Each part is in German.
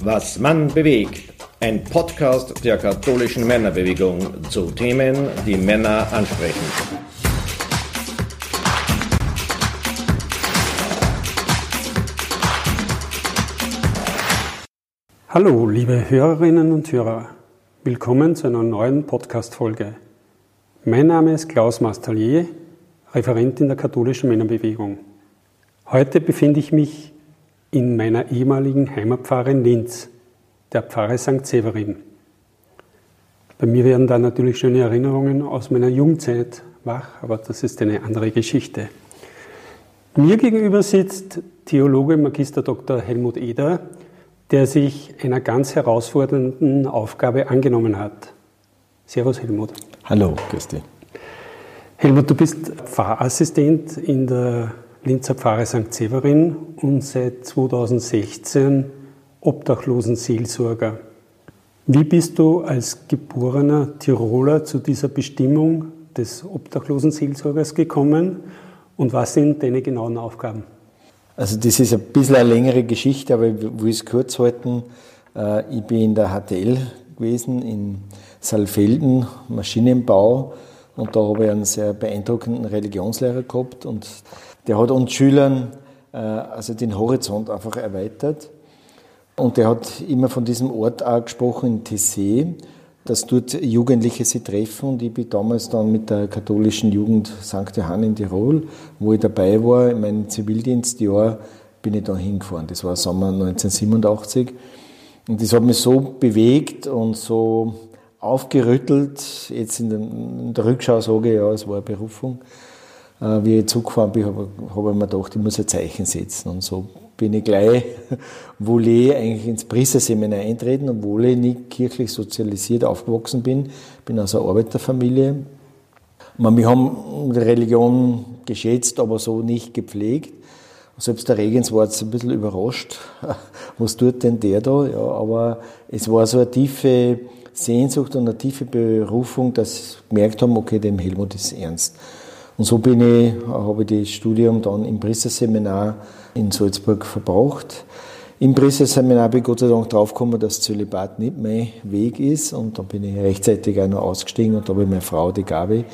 Was Mann bewegt. Ein Podcast der katholischen Männerbewegung zu Themen, die Männer ansprechen. Hallo, liebe Hörerinnen und Hörer. Willkommen zu einer neuen Podcast-Folge. Mein Name ist Klaus Mastallier, Referent in der katholischen Männerbewegung. Heute befinde ich mich in meiner ehemaligen Heimatpfarre in Linz, der Pfarre St. Severin. Bei mir werden da natürlich schöne Erinnerungen aus meiner Jugendzeit wach, aber das ist eine andere Geschichte. Mir gegenüber sitzt Theologe Magister Dr. Helmut Eder, der sich einer ganz herausfordernden Aufgabe angenommen hat. Servus Helmut. Hallo, Christi. Helmut, du bist Pfarrassistent in der Linzer Pfarre St. Severin und seit 2016 Obdachlosenseelsorger. Wie bist du als geborener Tiroler zu dieser Bestimmung des Obdachlosenseelsorgers gekommen und was sind deine genauen Aufgaben? Also das ist ein bisschen eine längere Geschichte, aber ich will es kurz halten. Äh, ich bin in der HTL gewesen, in Saalfelden, Maschinenbau und da habe ich einen sehr beeindruckenden Religionslehrer gehabt und der hat uns Schülern äh, also den Horizont einfach erweitert. Und der hat immer von diesem Ort auch gesprochen, in Tessé, dass dort Jugendliche sich treffen. Und ich bin damals dann mit der katholischen Jugend St. Johann in Tirol, wo ich dabei war, in meinem Zivildienstjahr, bin ich da hingefahren. Das war Sommer 1987. Und das hat mich so bewegt und so aufgerüttelt. Jetzt in der, Rückschau sage ich, ja, es war eine Berufung. Äh, wie ich zurückgefahren bin, habe, habe ich mir gedacht, ich muss ein Zeichen setzen. Und so bin ich gleich, Volley eigentlich ins Priesterseminar eintreten, obwohl ich nicht kirchlich sozialisiert aufgewachsen bin. Ich bin aus einer Arbeiterfamilie. Wir haben die Religion geschätzt, aber so nicht gepflegt. Selbst der Regens war jetzt ein bisschen überrascht. Was tut denn der da? Ja, aber es war so eine tiefe Sehnsucht und eine tiefe Berufung, dass wir gemerkt haben, okay, dem Helmut ist ernst. Und so bin ich, habe ich das Studium dann im Priesterseminar in Salzburg verbracht. Im Priesterseminar bin ich Gott sei Dank draufgekommen, dass Zölibat nicht mein Weg ist. Und da bin ich rechtzeitig auch noch ausgestiegen und habe meine Frau, die Gabi,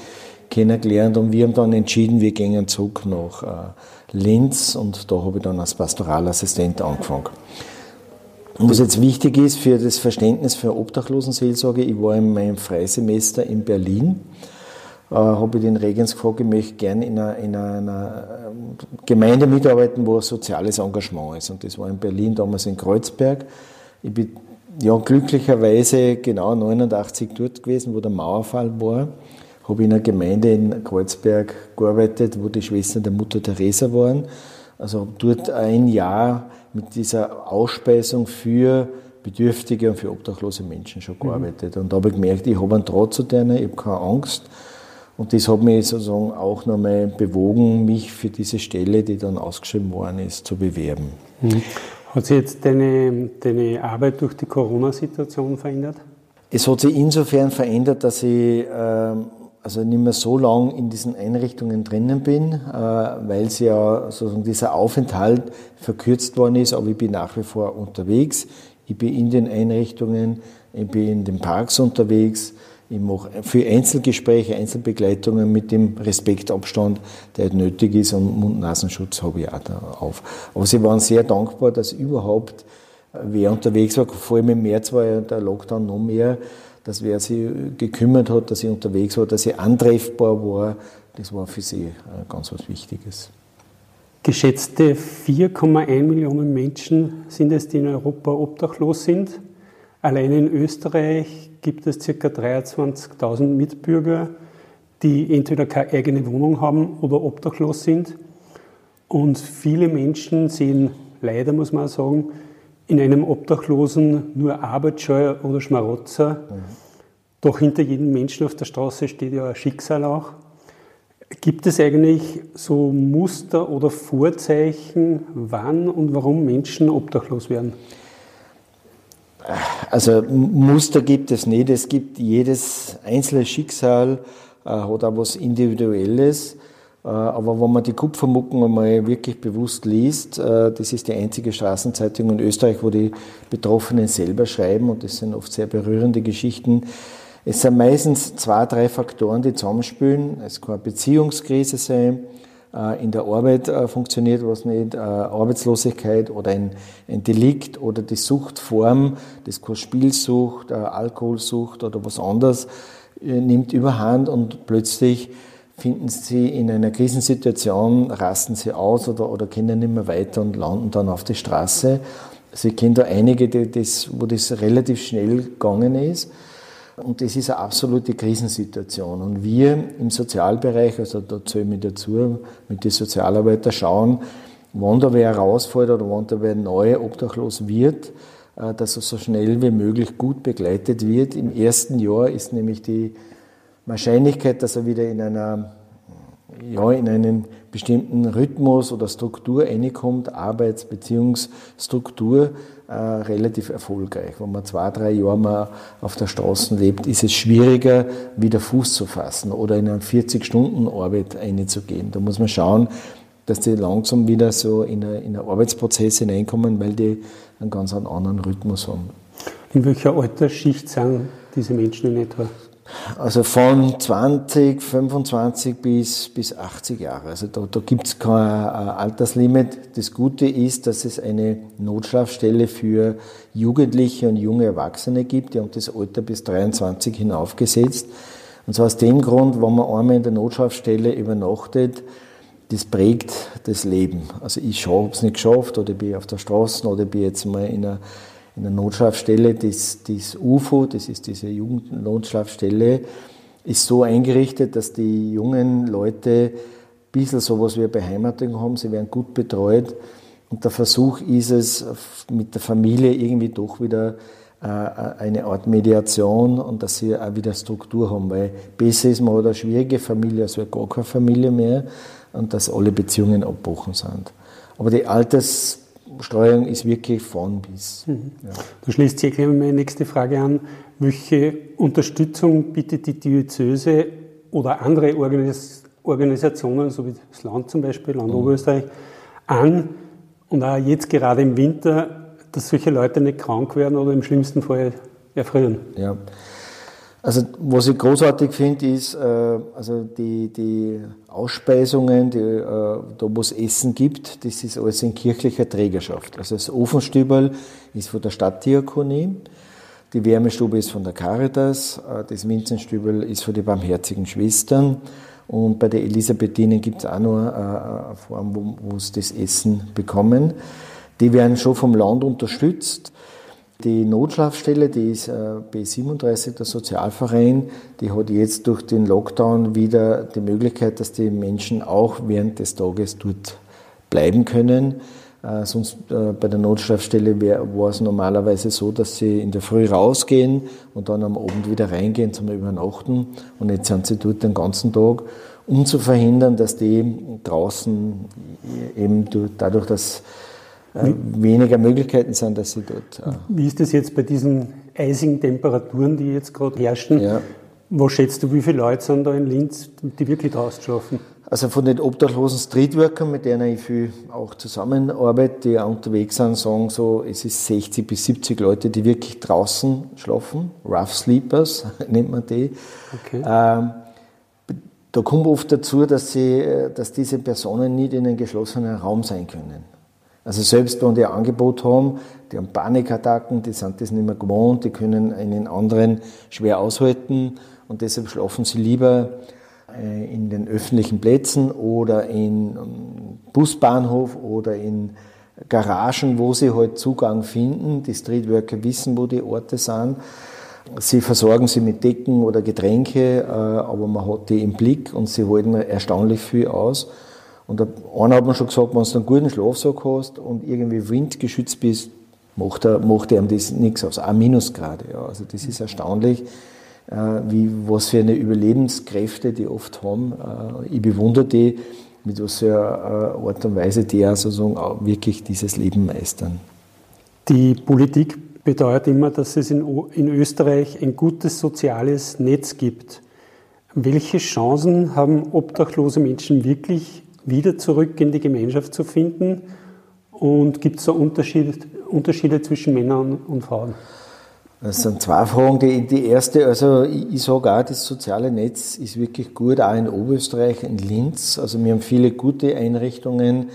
kennengelernt. Und wir haben dann entschieden, wir gehen zurück nach äh, Linz und da habe ich dann als Pastoralassistent angefangen. Und was jetzt wichtig ist für das Verständnis für Obdachlosenseelsorge, ich war in meinem Freisemester in Berlin habe ich den Regens gefragt, ich möchte gerne in einer, in einer ähm, Gemeinde mitarbeiten, wo ein soziales Engagement ist. Und das war in Berlin, damals in Kreuzberg. Ich bin ja, glücklicherweise genau 89 dort gewesen, wo der Mauerfall war. Habe in einer Gemeinde in Kreuzberg gearbeitet, wo die Schwestern der Mutter Teresa waren. Also habe dort ein Jahr mit dieser Ausspeisung für Bedürftige und für obdachlose Menschen schon mhm. gearbeitet. Mhm. Und da habe ich gemerkt, ich habe einen Draht zu denen, ich habe keine Angst. Und das hat mich sozusagen auch nochmal bewogen, mich für diese Stelle, die dann ausgeschrieben worden ist, zu bewerben. Mhm. Hat sich jetzt deine, deine Arbeit durch die Corona-Situation verändert? Es hat sich insofern verändert, dass ich äh, also nicht mehr so lang in diesen Einrichtungen drinnen bin, äh, weil sie ja sozusagen dieser Aufenthalt verkürzt worden ist, aber ich bin nach wie vor unterwegs. Ich bin in den Einrichtungen, ich bin in den Parks unterwegs, ich mache für Einzelgespräche, Einzelbegleitungen mit dem Respektabstand, der halt nötig ist und Mund-Nasenschutz habe ich auch da auf. Aber sie waren sehr dankbar, dass überhaupt wer unterwegs war. Vor allem im März war ja der Lockdown noch mehr, dass wer sich gekümmert hat, dass ich unterwegs war, dass ich antreffbar war. Das war für sie ganz was Wichtiges. Geschätzte 4,1 Millionen Menschen sind es, die in Europa obdachlos sind. Allein in Österreich gibt es ca. 23.000 Mitbürger, die entweder keine eigene Wohnung haben oder obdachlos sind. Und viele Menschen sehen leider, muss man sagen, in einem Obdachlosen nur Arbeitsscheuer oder Schmarotzer. Mhm. Doch hinter jedem Menschen auf der Straße steht ja ein Schicksal auch. Gibt es eigentlich so Muster oder Vorzeichen, wann und warum Menschen obdachlos werden? Also Muster gibt es nicht. Es gibt jedes einzelne Schicksal äh, hat auch was Individuelles. Äh, aber wenn man die Kupfermucken einmal wirklich bewusst liest, äh, das ist die einzige Straßenzeitung in Österreich, wo die Betroffenen selber schreiben und das sind oft sehr berührende Geschichten. Es sind meistens zwei, drei Faktoren, die zusammenspielen. Es kann eine Beziehungskrise sein, in der Arbeit funktioniert was nicht, Arbeitslosigkeit oder ein, ein Delikt oder die Suchtform, das kann Spielsucht, Alkoholsucht oder was anderes, nimmt überhand und plötzlich finden sie in einer Krisensituation, rasten sie aus oder, oder können nicht mehr weiter und landen dann auf der Straße. Also ich kenne da einige, die das, wo das relativ schnell gegangen ist. Und das ist eine absolute Krisensituation. Und wir im Sozialbereich, also da zähle ich mich dazu, mit den Sozialarbeitern schauen, wann da wer rausfällt oder wann da wer neu obdachlos wird, äh, dass er so schnell wie möglich gut begleitet wird. Im ersten Jahr ist nämlich die Wahrscheinlichkeit, dass er wieder in einer ja, in einen bestimmten Rhythmus oder Struktur reinkommt, Arbeits-, Beziehungsstruktur, äh, relativ erfolgreich. Wenn man zwei, drei Jahre mal auf der Straße lebt, ist es schwieriger, wieder Fuß zu fassen oder in eine 40-Stunden-Arbeit einzugehen. Da muss man schauen, dass die langsam wieder so in einen Arbeitsprozess hineinkommen, weil die einen ganz anderen Rhythmus haben. In welcher Altersschicht sind diese Menschen in etwa? Also von 20, 25 bis, bis 80 Jahre. Also da, da gibt es kein äh, Alterslimit. Das Gute ist, dass es eine Notschlafstelle für Jugendliche und junge Erwachsene gibt. Die haben das Alter bis 23 hinaufgesetzt. Und zwar aus dem Grund, wenn man einmal in der Notschlafstelle übernachtet, das prägt das Leben. Also ich habe es nicht geschafft oder bin auf der Straße oder bin jetzt mal in einer in der Notschlafstelle, das, das UFO, das ist diese Jugendnotschlafstelle, ist so eingerichtet, dass die jungen Leute ein bisschen sowas wie eine Beheimatung haben, sie werden gut betreut. Und der Versuch ist es, mit der Familie irgendwie doch wieder äh, eine Art Mediation und dass sie auch wieder Struktur haben, weil besser ist man hat eine schwierige Familie als gar keine Familie mehr und dass alle Beziehungen abgebrochen sind. Aber die Alters Steuerung ist wirklich von bis. Mhm. Ja. Da schließt sich gleich meine nächste Frage an. Welche Unterstützung bietet die Diözese oder andere Organis Organisationen, so wie das Land zum Beispiel, Land mhm. Oberösterreich, an und auch jetzt gerade im Winter, dass solche Leute nicht krank werden oder im schlimmsten Fall erfrieren? Ja. Also was ich großartig finde, ist äh, also die, die Ausspeisungen, die, äh, da wo es Essen gibt, das ist alles in kirchlicher Trägerschaft. Also das Ofenstübel ist von der Stadtdiakonie, die Wärmestube ist von der Caritas, äh, das Minzenstübel ist von den Barmherzigen Schwestern und bei der Elisabethinen gibt es auch noch äh, eine Form, wo, wo sie das Essen bekommen. Die werden schon vom Land unterstützt. Die Notschlafstelle, die ist äh, B37, der Sozialverein, die hat jetzt durch den Lockdown wieder die Möglichkeit, dass die Menschen auch während des Tages dort bleiben können. Äh, sonst äh, bei der Notschlafstelle war es normalerweise so, dass sie in der Früh rausgehen und dann am Abend wieder reingehen zum Übernachten. Und jetzt sind sie dort den ganzen Tag, um zu verhindern, dass die draußen eben dadurch, dass äh, weniger Möglichkeiten sind, dass sie dort. Äh wie ist das jetzt bei diesen eisigen Temperaturen, die jetzt gerade herrschen? Ja. Was schätzt du, wie viele Leute sind da in Linz, die wirklich draußen schlafen? Also von den obdachlosen Streetworkern, mit denen ich viel auch zusammenarbeite, die auch unterwegs sind, sagen so, es ist 60 bis 70 Leute, die wirklich draußen schlafen. Rough Sleepers nennt man die. Okay. Ähm, da kommt oft dazu, dass, sie, äh, dass diese Personen nicht in einem geschlossenen Raum sein können. Also selbst wenn die ein Angebot haben, die haben Panikattacken, die sind das nicht mehr gewohnt, die können einen anderen schwer aushalten und deshalb schlafen sie lieber äh, in den öffentlichen Plätzen oder in ähm, Busbahnhof oder in Garagen, wo sie halt Zugang finden. Die Streetworker wissen, wo die Orte sind. Sie versorgen sie mit Decken oder Getränke, äh, aber man hat die im Blick und sie halten erstaunlich viel aus. Und einer hat mir schon gesagt, wenn du einen guten Schlafsack hast und irgendwie windgeschützt bist, macht, er, macht einem das nichts aus. Auch Minusgrade. Ja. Also das ist erstaunlich, äh, wie, was für eine Überlebenskräfte die oft haben. Äh, ich bewundere die, mit was für einer Art und Weise die auch sozusagen auch wirklich dieses Leben meistern. Die Politik bedeutet immer, dass es in, in Österreich ein gutes soziales Netz gibt. Welche Chancen haben obdachlose Menschen wirklich, wieder zurück in die Gemeinschaft zu finden? Und gibt es da Unterschiede, Unterschiede zwischen Männern und Frauen? Das sind zwei Fragen. Die, die erste, also ich, ich sage auch, das soziale Netz ist wirklich gut, auch in Oberösterreich, in Linz. Also wir haben viele gute Einrichtungen,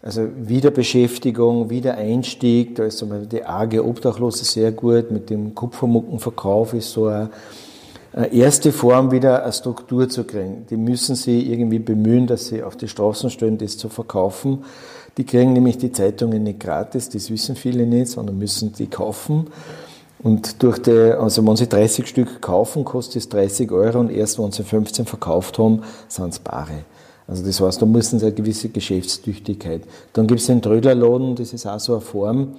also Wiederbeschäftigung, Wiedereinstieg, da ist zum Beispiel die AG Obdachlose sehr gut, mit dem Kupfermuckenverkauf ist so eine erste Form, wieder eine Struktur zu kriegen. Die müssen sie irgendwie bemühen, dass sie auf die Straßen stellen, das zu verkaufen. Die kriegen nämlich die Zeitungen nicht gratis, das wissen viele nicht, sondern müssen die kaufen. Und durch die, also wenn sie 30 Stück kaufen, kostet es 30 Euro und erst wenn sie 15 verkauft haben, sind es Bare. Also das heißt, da müssen sie eine gewisse Geschäftstüchtigkeit. Dann gibt es den Trödlerladen, das ist auch so eine Form,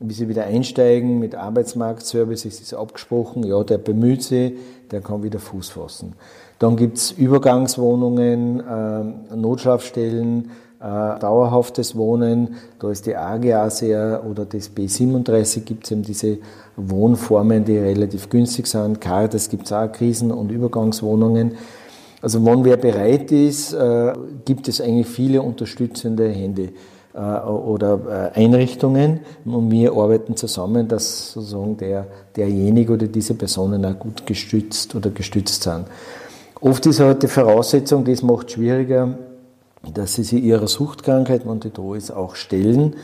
wie sie wieder einsteigen mit Arbeitsmarktservice, es ist abgesprochen, ja, der bemüht sich, der kann wieder Fuß fassen. Dann gibt es Übergangswohnungen, äh, Notschlafstellen, äh, dauerhaftes Wohnen, da ist die AG auch sehr, oder das B37 gibt es eben diese Wohnformen, die relativ günstig sind. Caritas gibt es auch Krisen- und Übergangswohnungen. Also wenn wer bereit ist, äh, gibt es eigentlich viele unterstützende Hände oder äh, Einrichtungen und wir arbeiten zusammen, dass sozusagen der, derjenige oder diese Personen auch gut gestützt oder gestützt sind. Oft ist halt die Voraussetzung, das macht schwieriger, dass sie sich ihrer Suchtkrankheit, wenn die da ist, auch stellen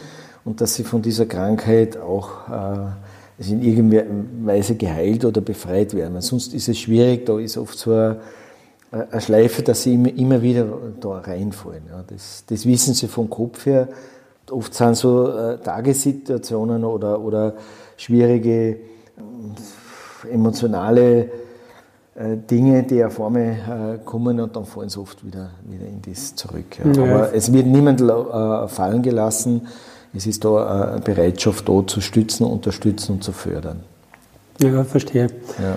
und dass sie von dieser Krankheit auch äh, in irgendeiner Weise geheilt oder befreit werden. Sonst ist es schwierig, da ist oft so eine, eine Schleife, dass sie immer, immer wieder da reinfallen. Ja. Das, das wissen sie vom Kopf her. Oft sind so äh, Tagessituationen oder, oder schwierige äh, emotionale äh, Dinge, die auf einmal äh, kommen und dann fallen sie oft wieder, wieder in das zurück. Ja. Ja. Aber es wird niemand äh, fallen gelassen. Es ist da eine Bereitschaft da zu stützen, unterstützen und zu fördern. Ja, verstehe. Ja.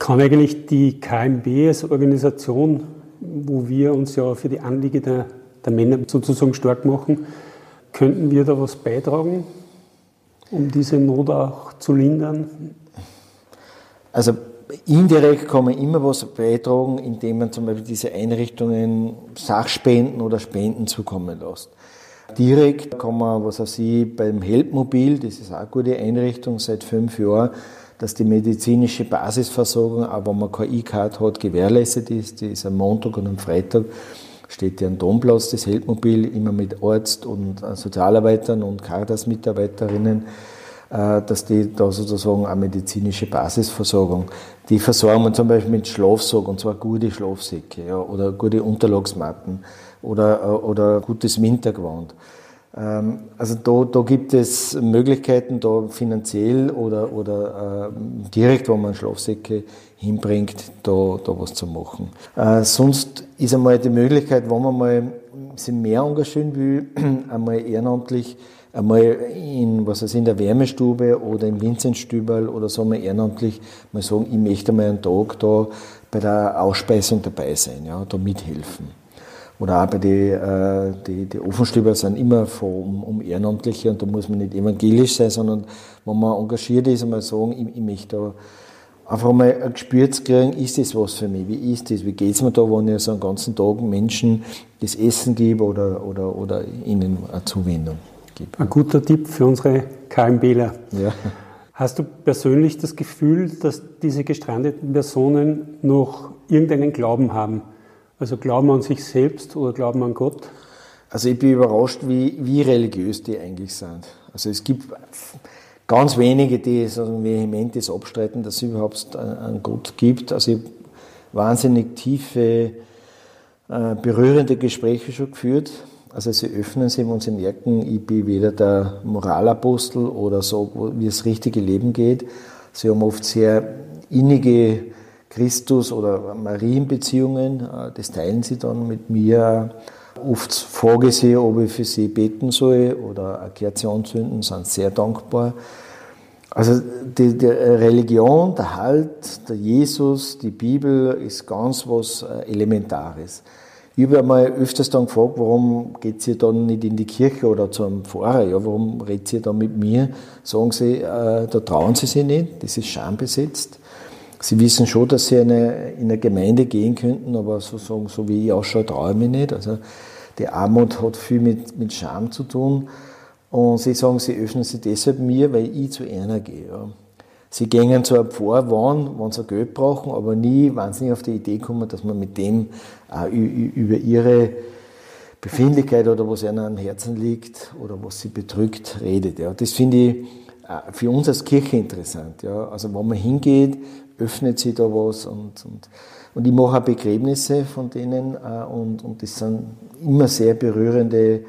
Kann eigentlich die KMB als Organisation, wo wir uns ja für die Anliege der, der Männer sozusagen stark machen, könnten wir da was beitragen, um diese Not auch zu lindern? Also Indirekt kann man immer was beitragen, indem man zum Beispiel diese Einrichtungen Sachspenden oder Spenden zukommen lässt. Direkt kann man, was weiß ich, beim Helpmobil, das ist auch eine gute Einrichtung seit fünf Jahren, dass die medizinische Basisversorgung, auch wenn man keine E-Card hat, gewährleistet ist. Die ist am Montag und am Freitag steht ja am Domplatz, das Helpmobil, immer mit Arzt und Sozialarbeitern und Caritas-Mitarbeiterinnen äh, dass die da sozusagen eine medizinische Basisversorgung, die versorgen wir zum Beispiel mit Schlafsack, und zwar gute Schlafsäcke, ja, oder gute Unterlagsmatten oder, äh, oder gutes Wintergewand. Ähm, also da, da gibt es Möglichkeiten, da finanziell oder, oder äh, direkt, wo man Schlafsäcke hinbringt, da, da was zu machen. Äh, sonst ist einmal die Möglichkeit, wenn man mal sich mehr engagieren will, einmal ehrenamtlich einmal in, was weiß, in der Wärmestube oder im Vinzenzstüberl oder so mal ehrenamtlich mal sagen, ich möchte mal einen Tag da bei der Ausspeisung dabei sein, ja, da mithelfen. Oder auch bei den äh, die, die Ofenstüber sind immer um, um Ehrenamtliche und da muss man nicht evangelisch sein, sondern wenn man engagiert ist, einmal sagen, ich, ich möchte da einfach mal ein Gespür zu kriegen, ist das was für mich, wie ist das, wie geht es mir da, wenn ich so einen ganzen Tag Menschen das Essen gebe oder, oder, oder ihnen eine Zuwendung gibt. Ein guter Tipp für unsere KMBler. Ja. Hast du persönlich das Gefühl, dass diese gestrandeten Personen noch irgendeinen Glauben haben? Also Glauben an sich selbst oder Glauben an Gott? Also ich bin überrascht, wie, wie religiös die eigentlich sind. Also es gibt ganz wenige, die so vehement das abstreiten, dass es überhaupt einen Gott gibt. Also ich habe wahnsinnig tiefe, äh, berührende Gespräche schon geführt also sie öffnen sich, wenn sie merken, ich bin weder der Moralapostel oder so, wie das richtige Leben geht. Sie haben oft sehr innige Christus- oder Marienbeziehungen. Äh, das teilen sie dann mit mir. Oft vorgesehen, ob ich für sie beten soll oder eine Kerze anzünden, sind sehr dankbar. Also die, die, Religion, der Halt, der Jesus, die Bibel ist ganz was äh, Elementares. Ich habe einmal öfters dann gefragt, warum geht sie dann nicht in die Kirche oder zum Pfarrer? Ja, warum redet sie dann mit mir? Sagen sie, äh, da trauen sie sich nicht, das ist schambesetzt. Sie wissen schon, dass sie eine, in eine Gemeinde gehen könnten, aber so, so, wie ich ausschaue, traue ich mich nicht. Also die Armut hat viel mit, mit Scham zu tun. Und sie sagen, sie öffnen sich deshalb mir, weil ich zu einer gehe. Ja. Sie gehen einem Pfarrer, wann, wenn sie Geld brauchen, aber nie, wenn sie nicht auf die Idee kommen, dass man mit dem auch über ihre Befindlichkeit oder was ihnen am Herzen liegt oder was sie bedrückt, redet. Ja. Das finde ich äh, für uns als Kirche interessant. Ja. Also wenn man hingeht, öffnet sich da was und, und, und ich mache auch Begräbnisse von denen äh, und, und das sind immer sehr berührende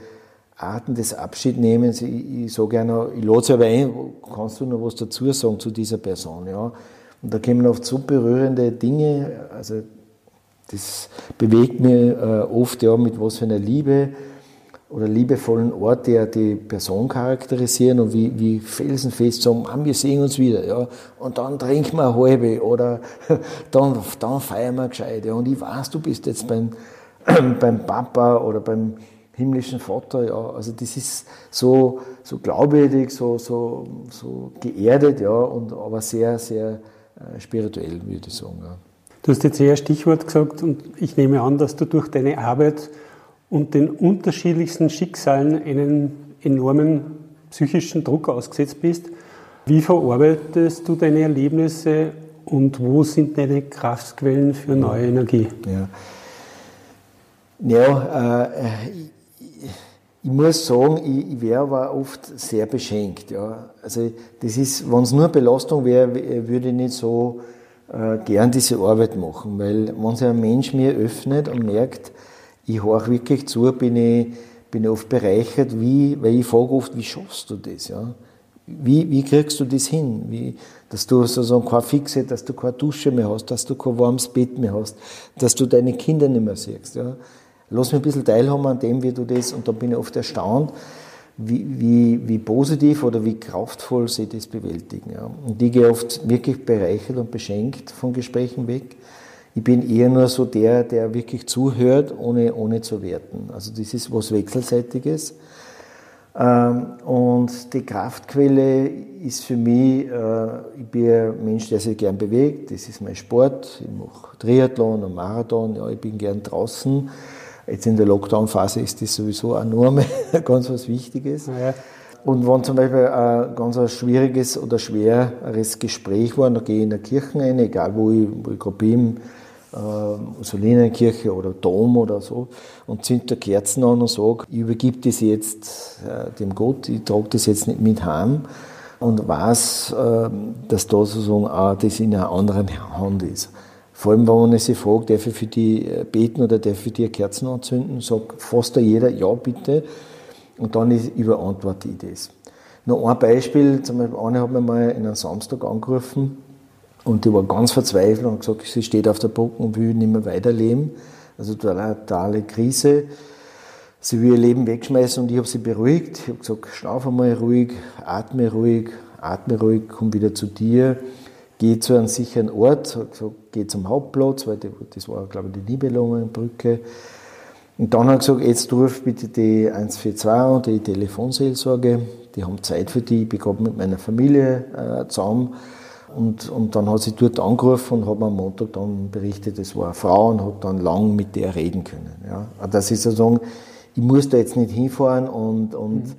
Arten des Abschiednehmens. Ich, ich sage gerne, ich lade sie aber ein, kannst du noch was dazu sagen zu dieser Person? Ja. Und da kommen oft so berührende Dinge, also das bewegt mich äh, oft, ja, mit was für einer Liebe oder liebevollen Ort, der die Person charakterisieren und wie, wie felsenfest sagen, Mann, wir sehen uns wieder, ja, und dann trinken wir eine halbe oder dann, dann feiern wir gescheit, ja, und ich weiß, du bist jetzt beim, beim Papa oder beim himmlischen Vater, ja, also das ist so, so glaubwürdig, so, so, so geerdet, ja, und aber sehr, sehr äh, spirituell, würde ich sagen, ja. Du hast jetzt eher Stichwort gesagt und ich nehme an, dass du durch deine Arbeit und den unterschiedlichsten Schicksalen einen enormen psychischen Druck ausgesetzt bist. Wie verarbeitest du deine Erlebnisse und wo sind deine Kraftquellen für neue Energie? Ja, ja äh, ich muss sagen, ich, ich wäre aber oft sehr beschenkt. Ja. Also das ist, wenn es nur Belastung wäre, würde ich nicht so äh, gern diese Arbeit machen, weil wenn sich ein Mensch mir öffnet und merkt, ich höre wirklich zu, bin ich, bin ich oft bereichert, wie, weil ich frage oft, wie schaffst du das? Ja? Wie, wie kriegst du das hin? Wie, dass du sozusagen keine Fixe, dass du keine Dusche mehr hast, dass du kein warmes Bett mehr hast, dass du deine Kinder nicht mehr siehst. Ja? Lass mich ein bisschen teilhaben an dem, wie du das, und da bin ich oft erstaunt, wie, wie, wie positiv oder wie kraftvoll sie das bewältigen. Ja. Und ich gehe oft wirklich bereichert und beschenkt von Gesprächen weg. Ich bin eher nur so der, der wirklich zuhört, ohne, ohne zu werten. Also das ist was Wechselseitiges. Ähm, und die Kraftquelle ist für mich, äh, ich bin ein Mensch, der sich gern bewegt, das ist mein Sport, ich mache Triathlon und Marathon, ja, ich bin gern draußen. Jetzt in der Lockdown-Phase ist das sowieso eine Norm, ganz was Wichtiges. Ja. Und wenn zum Beispiel ein ganz ein schwieriges oder schweres Gespräch war, dann gehe ich in der Kirche rein, egal wo ich, wo ich gerade bin, äh, Musolinenkirche oder Dom oder so, und zünd da Kerzen an und sage, ich übergebe das jetzt äh, dem Gott, ich trage das jetzt nicht mit heim und weiß, äh, dass da sozusagen auch das in einer anderen Hand ist. Vor allem, wenn man sich fragt, darf ich für die äh, beten oder darf ich dir Kerzen anzünden, sagt fast jeder, ja bitte. Und dann überantworte ich das. Noch ein Beispiel, zum Beispiel, eine hat mir mal in einem Samstag angerufen und die war ganz verzweifelt und gesagt, sie steht auf der Brücke und will nicht mehr weiterleben. Also eine totale Krise. Sie will ihr Leben wegschmeißen und ich habe sie beruhigt. Ich habe gesagt, schlaf einmal ruhig, atme ruhig, atme ruhig, komm wieder zu dir gehe zu einem sicheren Ort, gehe zum Hauptplatz, weil das war, glaube ich, die Nibelungenbrücke. Und dann hat er gesagt, jetzt ruf bitte die 142 und die Telefonseelsorge, die haben Zeit für die, ich bin mit meiner Familie äh, zusammen. Und, und dann hat sie dort angerufen und hat mir am Montag dann berichtet, es war eine Frau und hat dann lang mit der reden können. Ja. Das ist sozusagen, ich muss da jetzt nicht hinfahren und, und mhm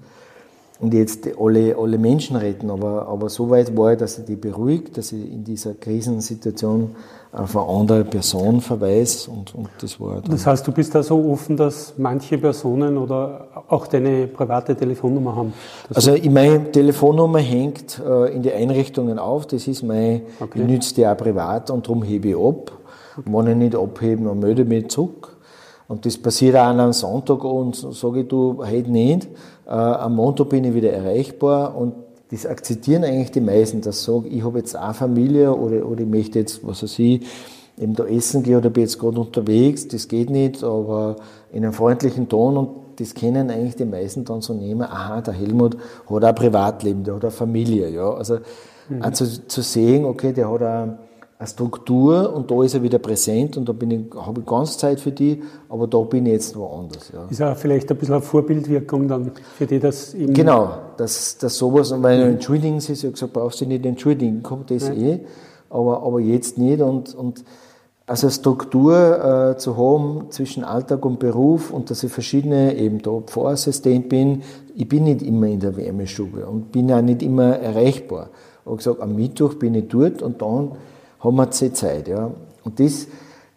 und jetzt alle, alle Menschen retten. Aber, aber so weit war ich, dass ich die beruhigt, dass ich in dieser Krisensituation auf eine andere Person verweise. Und, und das war dann Das heißt, du bist da so offen, dass manche Personen oder auch deine private Telefonnummer haben? Also meine Telefonnummer hängt äh, in die Einrichtungen auf. Das ist mein, okay. ich nütze die auch privat und darum hebe ich ab. Okay. Wenn ich nicht abheben, dann melde ich mich zurück. Und das passiert auch an einem Sonntag und sage ich, du, heute nicht. Äh, am Montag bin ich wieder erreichbar und das akzeptieren eigentlich die meisten, dass ich sage, ich habe jetzt eine Familie oder, oder ich möchte jetzt, was weiß ich, eben da essen gehen oder bin jetzt gerade unterwegs, das geht nicht, aber in einem freundlichen Ton und das kennen eigentlich die meisten dann so nehmen, aha, der Helmut hat ein Privatleben, der hat eine Familie, ja, also mhm. also zu sehen, okay, der hat auch eine Struktur und da ist er wieder präsent und da bin ich, habe ich ganz Zeit für die, aber da bin ich jetzt woanders. Ja. Ist auch vielleicht ein bisschen eine Vorbildwirkung dann für die, das eben. Genau, dass, dass sowas, und weil mhm. entschuldigen Sie, ich habe gesagt, brauchst du nicht entschuldigen, kommt das ja. eh. aber, aber jetzt nicht. Und, und also Struktur äh, zu haben zwischen Alltag und Beruf und dass ich verschiedene, eben da Pfarrassistent bin, ich bin nicht immer in der Wärmestube und bin auch nicht immer erreichbar. Ich habe gesagt, am Mittwoch bin ich dort und dann haben wir die Zeit. Ja. Und das,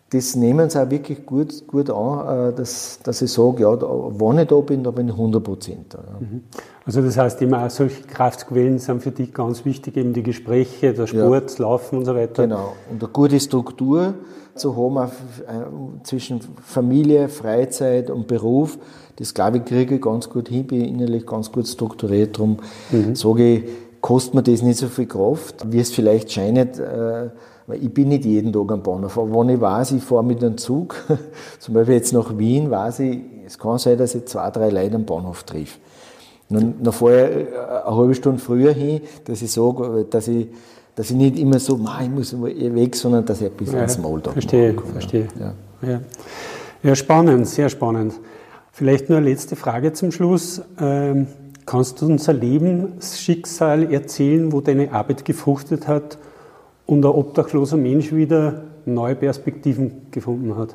das nehmen sie auch wirklich gut, gut an, äh, dass, dass ich sage, ja, da, wenn ich da bin, da bin ich 100 Prozent da. Ja. Mhm. Also das heißt immer auch solche Kraftquellen sind für dich ganz wichtig, eben die Gespräche, der Sport, ja. Laufen und so weiter. Genau. Und eine gute Struktur zu haben äh, zwischen Familie, Freizeit und Beruf, das glaube ich kriege ich ganz gut hin, bin innerlich ganz gut strukturiert. Darum mhm. sage ich, kostet mir das nicht so viel Kraft, wie es vielleicht scheint, äh, weil ich bin nicht jeden Tag am Bahnhof. Aber wenn ich weiß, ich fahre mit einem Zug, zum Beispiel jetzt nach Wien, weiß ich, es kann sein, dass ich zwei, drei Leute am Bahnhof treffe. Dann, dann fahre ich äh, eine halbe Stunde früher hin, dass ich sage, dass ich, dass ich nicht immer so, ich muss weg, sondern dass ich ein bisschen ja, Smalltalk Verstehe, mache. verstehe. Ja. Ja. ja, spannend, sehr spannend. Vielleicht nur eine letzte Frage zum Schluss. Ähm, kannst du unser Lebensschicksal erzählen, wo deine Arbeit gefruchtet hat und ein obdachloser Mensch wieder neue Perspektiven gefunden hat?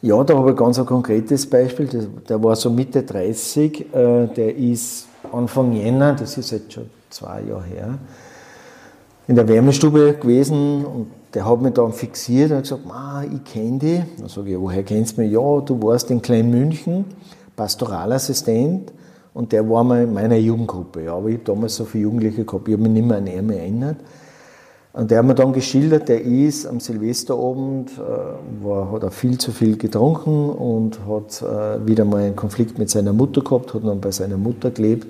Ja, da habe ich ganz ein konkretes Beispiel. Der, war so Mitte 30, äh, der ist Anfang Jänner, das ist jetzt schon zwei Jahre her, in der Wärmestube gewesen und der hat mich dann fixiert und gesagt, ich kenne dich. Dann sage ich, woher kennst du mich? Ja, du warst in Kleinmünchen, Pastoralassistent und der war mal in meiner Jugendgruppe. Ja, aber ich habe damals so viele Jugendliche gehabt, ich habe mich nicht mehr an ihn erinnert. Und der hat mir dann geschildert, der ist am Silvesterabend, äh, war, hat er viel zu viel getrunken und hat äh, wieder mal einen Konflikt mit seiner Mutter gehabt, hat dann bei seiner Mutter gelebt.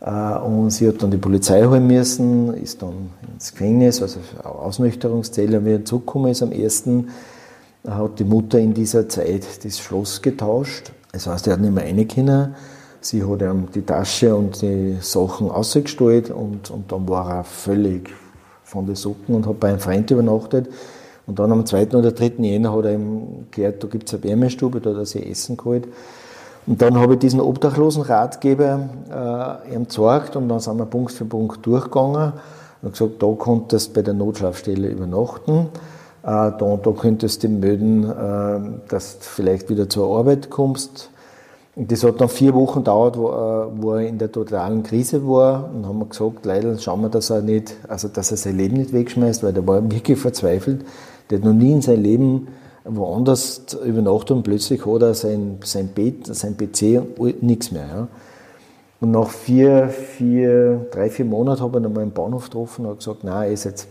Äh, und sie hat dann die Polizei holen müssen, ist dann ins Gefängnis, also Ausnüchterungszelle. Und wie er zurückgekommen ist am ersten, hat die Mutter in dieser Zeit das Schloss getauscht. Das heißt, er hat nicht mehr rein Sie hat ihm die Tasche und die Sachen ausgestellt und, und dann war er völlig von den Socken und hat bei einem Freund übernachtet. Und dann am 2. oder 3. Jänner hat er ihm gehört, da gibt es eine Wärmestube, da hat er sich Essen geholt. Und dann habe ich diesen obdachlosen Ratgeber äh, ihm gezeigt und dann sind wir Punkt für Punkt durchgegangen und gesagt, da konntest du bei der Notschlafstelle übernachten, äh, da, da könntest du melden, äh, dass du vielleicht wieder zur Arbeit kommst, und das hat dann vier Wochen gedauert, wo, äh, wo, er in der totalen Krise war. Und haben wir gesagt, leider schauen wir, dass er nicht, also dass er sein Leben nicht wegschmeißt, weil der war wirklich verzweifelt. Der hat noch nie in seinem Leben woanders übernachtet und plötzlich hat er sein, sein Bett, sein PC und nichts mehr. Ja. Und nach vier, vier, drei, vier Monaten habe ich ihn einmal im Bahnhof getroffen und gesagt, nein, er ist jetzt,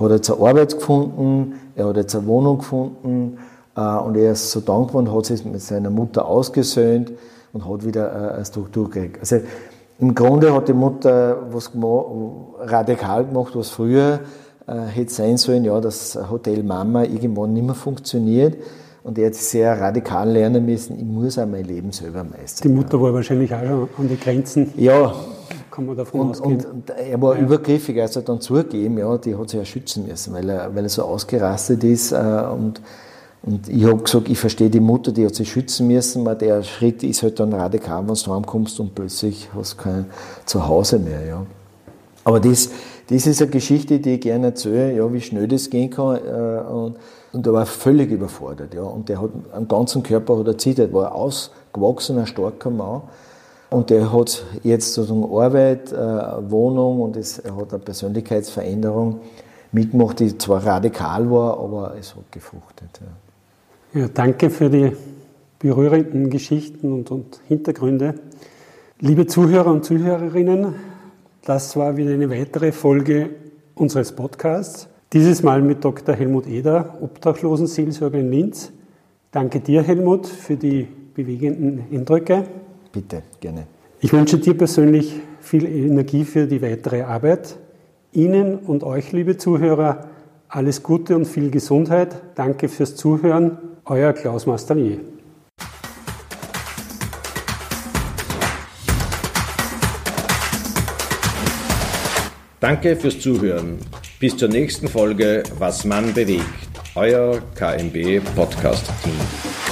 hat jetzt eine Arbeit gefunden, er hat jetzt eine Wohnung gefunden, und er ist so dankbar und hat sich mit seiner Mutter ausgesöhnt und hat wieder äh, eine Struktur gekriegt. Also im Grunde hat die Mutter was gemacht, radikal gemacht, was früher äh, hätte sein sollen, ja, das Hotel Mama irgendwann nicht mehr funktioniert. Und er hat sehr radikal lernen müssen, ich muss auch mein Leben selber meistern. Die Mutter war wahrscheinlich auch schon an die Grenzen. Ja. Kann man davon und, ausgehen. Und, er war ja. übergriffig, also dann zugegeben, ja, die hat sich ja schützen müssen, weil er, weil er so ausgerastet ist. Äh, und und ich habe gesagt, ich verstehe die Mutter, die hat sich schützen müssen, weil der Schritt ist halt dann radikal, wenn du heimkommst und plötzlich hast du kein Zuhause mehr. Ja. Aber das, das ist eine Geschichte, die ich gerne erzähle, ja, wie schnell das gehen kann. Äh, und, und er war völlig überfordert. Ja. Und der hat am ganzen Körper hat er war ein ausgewachsener, starker Mann. Und der hat jetzt sozusagen Arbeit, äh, Wohnung und es, er hat eine Persönlichkeitsveränderung mitgemacht, die zwar radikal war, aber es hat gefruchtet. Ja. Ja, danke für die berührenden Geschichten und, und Hintergründe. Liebe Zuhörer und Zuhörerinnen, das war wieder eine weitere Folge unseres Podcasts. Dieses Mal mit Dr. Helmut Eder, Obdachlosenseelsorger in Linz. Danke dir, Helmut, für die bewegenden Eindrücke. Bitte, gerne. Ich wünsche dir persönlich viel Energie für die weitere Arbeit. Ihnen und euch, liebe Zuhörer, alles Gute und viel Gesundheit. Danke fürs Zuhören euer Klaus Mastanier. Danke fürs Zuhören. Bis zur nächsten Folge Was man bewegt. Euer KMB Podcast Team.